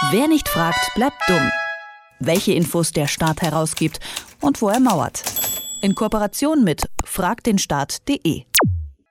Wer nicht fragt, bleibt dumm. Welche Infos der Staat herausgibt und wo er mauert. In Kooperation mit fragdenstaat.de.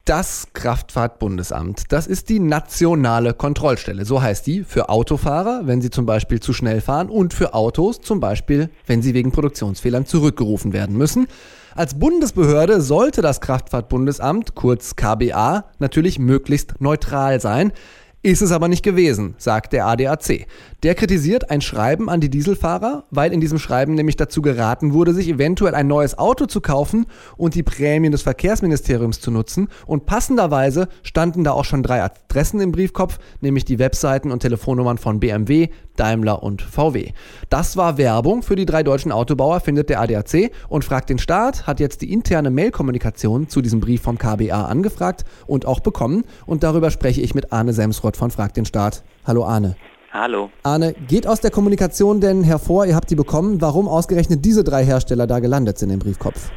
Das Kraftfahrtbundesamt, das ist die nationale Kontrollstelle, so heißt die, für Autofahrer, wenn sie zum Beispiel zu schnell fahren und für Autos, zum Beispiel, wenn sie wegen Produktionsfehlern zurückgerufen werden müssen. Als Bundesbehörde sollte das Kraftfahrtbundesamt, kurz KBA, natürlich möglichst neutral sein. Ist es aber nicht gewesen, sagt der ADAC. Der kritisiert ein Schreiben an die Dieselfahrer, weil in diesem Schreiben nämlich dazu geraten wurde, sich eventuell ein neues Auto zu kaufen und die Prämien des Verkehrsministeriums zu nutzen. Und passenderweise standen da auch schon drei Adressen im Briefkopf, nämlich die Webseiten und Telefonnummern von BMW, Daimler und VW. Das war Werbung für die drei deutschen Autobauer, findet der ADAC und fragt den Staat, hat jetzt die interne Mailkommunikation zu diesem Brief vom KBA angefragt und auch bekommen. Und darüber spreche ich mit Arne Semsrott von Frag den Staat. Hallo Arne. Hallo. Arne, geht aus der Kommunikation denn hervor, ihr habt die bekommen, warum ausgerechnet diese drei Hersteller da gelandet sind im Briefkopf?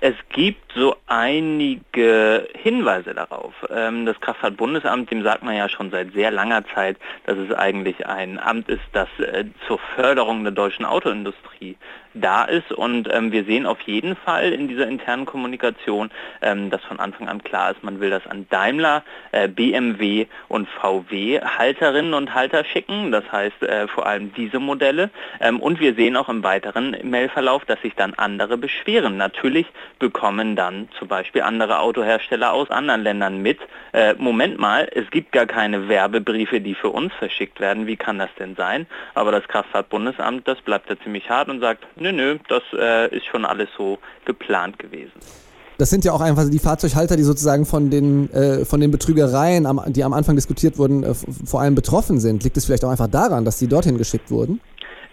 Es gibt so einige Hinweise darauf. Ähm, das Kraftfahrtbundesamt, dem sagt man ja schon seit sehr langer Zeit, dass es eigentlich ein Amt ist, das äh, zur Förderung der deutschen Autoindustrie da ist. Und ähm, wir sehen auf jeden Fall in dieser internen Kommunikation, ähm, dass von Anfang an klar ist, man will das an Daimler, äh, BMW und VW Halterinnen und Halter schicken. Das heißt äh, vor allem diese Modelle. und wir sehen auch im weiteren Mailverlauf, dass sich dann andere beschweren. Natürlich bekommen dann zum Beispiel andere Autohersteller aus anderen Ländern mit, äh, Moment mal, es gibt gar keine Werbebriefe, die für uns verschickt werden, wie kann das denn sein? Aber das Kraftfahrtbundesamt, das bleibt da ziemlich hart und sagt, nö, nö, das äh, ist schon alles so geplant gewesen. Das sind ja auch einfach die Fahrzeughalter, die sozusagen von den, äh, von den Betrügereien, am, die am Anfang diskutiert wurden, äh, vor allem betroffen sind. Liegt es vielleicht auch einfach daran, dass sie dorthin geschickt wurden?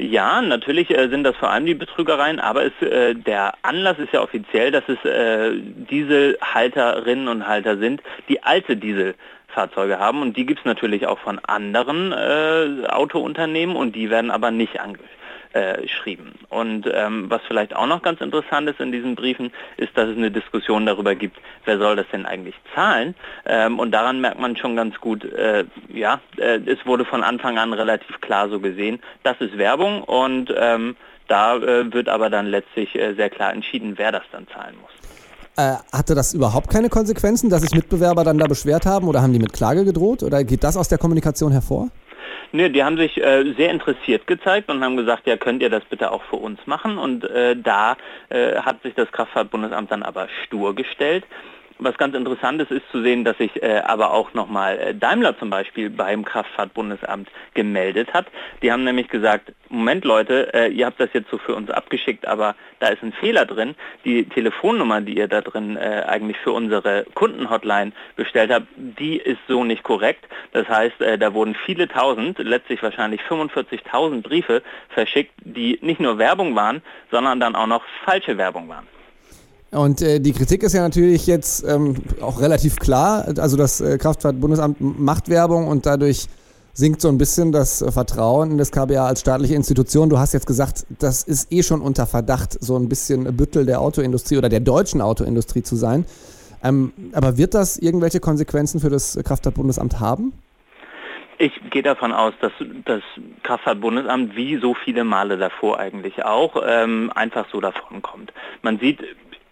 Ja, natürlich äh, sind das vor allem die Betrügereien, aber es, äh, der Anlass ist ja offiziell, dass es äh, Dieselhalterinnen und Halter sind, die alte Dieselfahrzeuge haben. Und die gibt es natürlich auch von anderen äh, Autounternehmen und die werden aber nicht angeschrieben äh. Und ähm, was vielleicht auch noch ganz interessant ist in diesen Briefen, ist, dass es eine Diskussion darüber gibt, wer soll das denn eigentlich zahlen. Ähm, und daran merkt man schon ganz gut, äh, ja, äh, es wurde von Anfang an relativ klar so gesehen, das ist Werbung und ähm, da äh, wird aber dann letztlich äh, sehr klar entschieden, wer das dann zahlen muss. Äh, hatte das überhaupt keine Konsequenzen, dass sich Mitbewerber dann da beschwert haben oder haben die mit Klage gedroht oder geht das aus der Kommunikation hervor? Nee, die haben sich äh, sehr interessiert gezeigt und haben gesagt, ja, könnt ihr das bitte auch für uns machen? Und äh, da äh, hat sich das Kraftfahrtbundesamt dann aber stur gestellt was ganz interessant ist, ist zu sehen, dass sich äh, aber auch nochmal äh, Daimler zum Beispiel beim Kraftfahrtbundesamt gemeldet hat. Die haben nämlich gesagt, Moment Leute, äh, ihr habt das jetzt so für uns abgeschickt, aber da ist ein Fehler drin. Die Telefonnummer, die ihr da drin äh, eigentlich für unsere Kundenhotline bestellt habt, die ist so nicht korrekt. Das heißt, äh, da wurden viele tausend, letztlich wahrscheinlich 45.000 Briefe verschickt, die nicht nur Werbung waren, sondern dann auch noch falsche Werbung waren. Und äh, die Kritik ist ja natürlich jetzt ähm, auch relativ klar. Also das äh, Kraftfahrtbundesamt macht Werbung und dadurch sinkt so ein bisschen das äh, Vertrauen in das KBA als staatliche Institution. Du hast jetzt gesagt, das ist eh schon unter Verdacht, so ein bisschen Büttel der Autoindustrie oder der deutschen Autoindustrie zu sein. Ähm, aber wird das irgendwelche Konsequenzen für das Kraftfahrtbundesamt haben? Ich gehe davon aus, dass das Kraftfahrtbundesamt wie so viele Male davor eigentlich auch ähm, einfach so davon kommt. Man sieht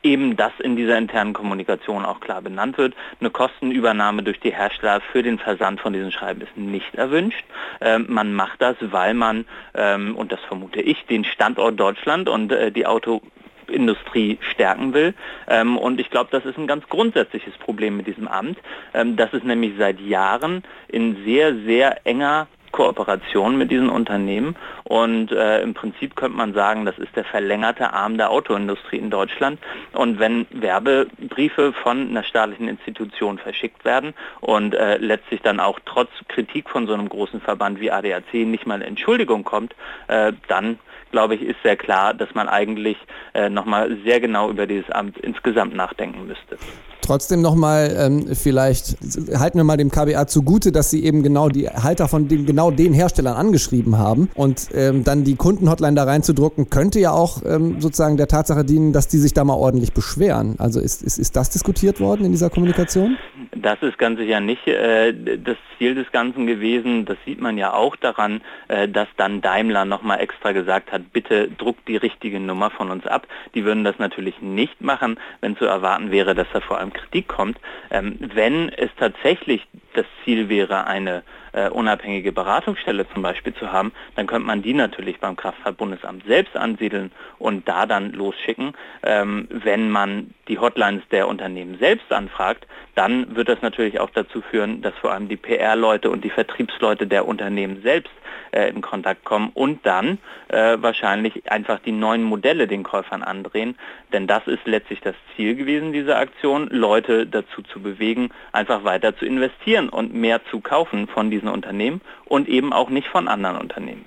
eben das in dieser internen Kommunikation auch klar benannt wird. Eine Kostenübernahme durch die Hersteller für den Versand von diesen Schreiben ist nicht erwünscht. Ähm, man macht das, weil man, ähm, und das vermute ich, den Standort Deutschland und äh, die Autoindustrie stärken will. Ähm, und ich glaube, das ist ein ganz grundsätzliches Problem mit diesem Amt. Ähm, das ist nämlich seit Jahren in sehr, sehr enger Kooperation mit diesen Unternehmen. Und äh, im Prinzip könnte man sagen, das ist der verlängerte Arm der Autoindustrie in Deutschland. Und wenn Werbebriefe von einer staatlichen Institution verschickt werden und äh, letztlich dann auch trotz Kritik von so einem großen Verband wie ADAC nicht mal Entschuldigung kommt, äh, dann glaube ich, ist sehr klar, dass man eigentlich äh, nochmal sehr genau über dieses Amt insgesamt nachdenken müsste. Trotzdem nochmal, ähm, vielleicht halten wir mal dem KBA zugute, dass sie eben genau die Halter von den, genau den Herstellern angeschrieben haben. Und ähm, dann die Kundenhotline da reinzudrucken, könnte ja auch ähm, sozusagen der Tatsache dienen, dass die sich da mal ordentlich beschweren. Also ist, ist, ist das diskutiert worden in dieser Kommunikation? Das ist ganz sicher nicht äh, das Ziel des Ganzen gewesen. Das sieht man ja auch daran, äh, dass dann Daimler nochmal extra gesagt hat, bitte druckt die richtige Nummer von uns ab. Die würden das natürlich nicht machen, wenn zu erwarten wäre, dass da vor allem Kritik kommt. Ähm, wenn es tatsächlich das Ziel wäre, eine äh, unabhängige Beratungsstelle zum Beispiel zu haben, dann könnte man die natürlich beim Kraftfahrtbundesamt selbst ansiedeln und da dann losschicken. Ähm, wenn man die Hotlines der Unternehmen selbst anfragt, dann wird das natürlich auch dazu führen, dass vor allem die PR-Leute und die Vertriebsleute der Unternehmen selbst äh, in Kontakt kommen und dann äh, wahrscheinlich einfach die neuen Modelle den Käufern andrehen. Denn das ist letztlich das Ziel gewesen dieser Aktion, Leute dazu zu bewegen, einfach weiter zu investieren und mehr zu kaufen von diesen Unternehmen und eben auch nicht von anderen Unternehmen.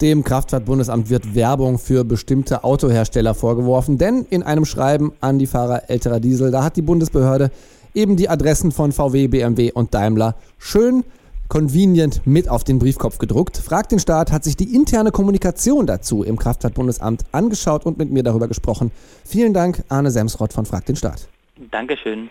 Dem Kraftfahrtbundesamt wird Werbung für bestimmte Autohersteller vorgeworfen, denn in einem Schreiben an die Fahrer älterer Diesel, da hat die Bundesbehörde eben die Adressen von VW, BMW und Daimler schön convenient mit auf den Briefkopf gedruckt. Fragt den Staat hat sich die interne Kommunikation dazu im Kraftfahrtbundesamt angeschaut und mit mir darüber gesprochen. Vielen Dank, Arne Semsrott von Fragt den Staat. Dankeschön.